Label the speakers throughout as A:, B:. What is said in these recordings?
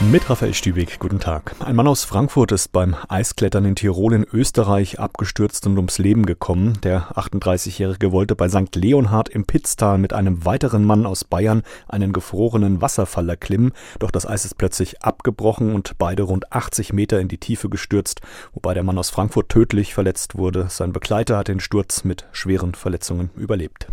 A: Mit Raphael Stübig, guten Tag. Ein Mann aus Frankfurt ist beim Eisklettern in Tirol in Österreich abgestürzt und ums Leben gekommen. Der 38-Jährige wollte bei St. Leonhard im Pitztal mit einem weiteren Mann aus Bayern einen gefrorenen Wasserfall erklimmen, doch das Eis ist plötzlich abgebrochen und beide rund 80 Meter in die Tiefe gestürzt, wobei der Mann aus Frankfurt tödlich verletzt wurde. Sein Begleiter hat den Sturz mit schweren Verletzungen überlebt.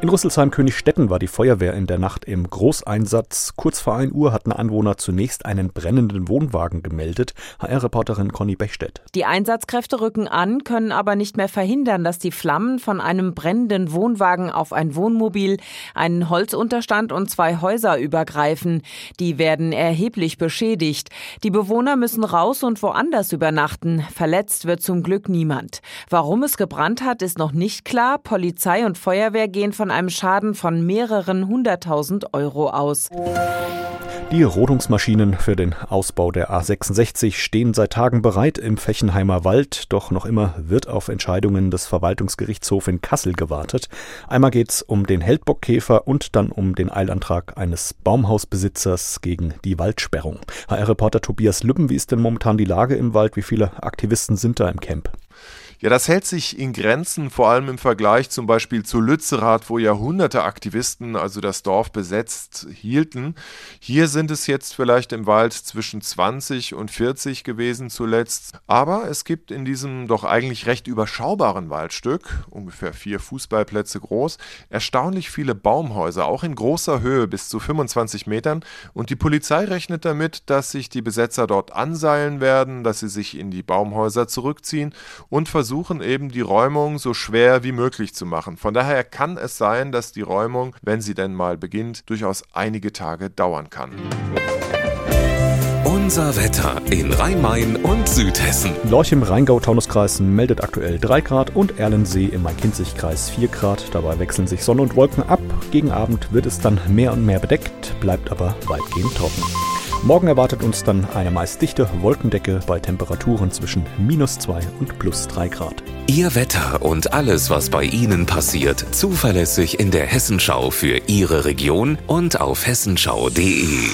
A: In Rüsselsheim-Königstetten war die Feuerwehr in der Nacht im Großeinsatz. Kurz vor 1 Uhr hatten Anwohner zunächst einen brennenden Wohnwagen gemeldet. HR-Reporterin Conny Bechstedt.
B: Die Einsatzkräfte rücken an, können aber nicht mehr verhindern, dass die Flammen von einem brennenden Wohnwagen auf ein Wohnmobil, einen Holzunterstand und zwei Häuser übergreifen. Die werden erheblich beschädigt. Die Bewohner müssen raus und woanders übernachten. Verletzt wird zum Glück niemand. Warum es gebrannt hat, ist noch nicht klar. Polizei und Feuerwehr gehen von von einem Schaden von mehreren hunderttausend Euro aus.
A: Die Rodungsmaschinen für den Ausbau der A66 stehen seit Tagen bereit im Fechenheimer Wald, doch noch immer wird auf Entscheidungen des Verwaltungsgerichtshofs in Kassel gewartet. Einmal geht es um den Heldbockkäfer und dann um den Eilantrag eines Baumhausbesitzers gegen die Waldsperrung. HR-Reporter Tobias Lübben, wie ist denn momentan die Lage im Wald? Wie viele Aktivisten sind da im Camp?
C: Ja, das hält sich in Grenzen, vor allem im Vergleich zum Beispiel zu Lützerath, wo Jahrhunderte Aktivisten also das Dorf besetzt hielten. Hier sind es jetzt vielleicht im Wald zwischen 20 und 40 gewesen zuletzt. Aber es gibt in diesem doch eigentlich recht überschaubaren Waldstück, ungefähr vier Fußballplätze groß, erstaunlich viele Baumhäuser, auch in großer Höhe bis zu 25 Metern. Und die Polizei rechnet damit, dass sich die Besetzer dort anseilen werden, dass sie sich in die Baumhäuser zurückziehen und versuchen, versuchen eben die Räumung so schwer wie möglich zu machen. Von daher kann es sein, dass die Räumung, wenn sie denn mal beginnt, durchaus einige Tage dauern kann.
D: Unser Wetter in Rhein-Main und Südhessen.
A: Lorch im Rheingau-Taunus-Kreis meldet aktuell 3 Grad und Erlensee im Main-Kinzig-Kreis 4 Grad. Dabei wechseln sich Sonne und Wolken ab. Gegen Abend wird es dann mehr und mehr bedeckt, bleibt aber weitgehend trocken. Morgen erwartet uns dann eine meist dichte Wolkendecke bei Temperaturen zwischen minus 2 und plus 3 Grad.
D: Ihr Wetter und alles, was bei Ihnen passiert, zuverlässig in der Hessenschau für Ihre Region und auf hessenschau.de.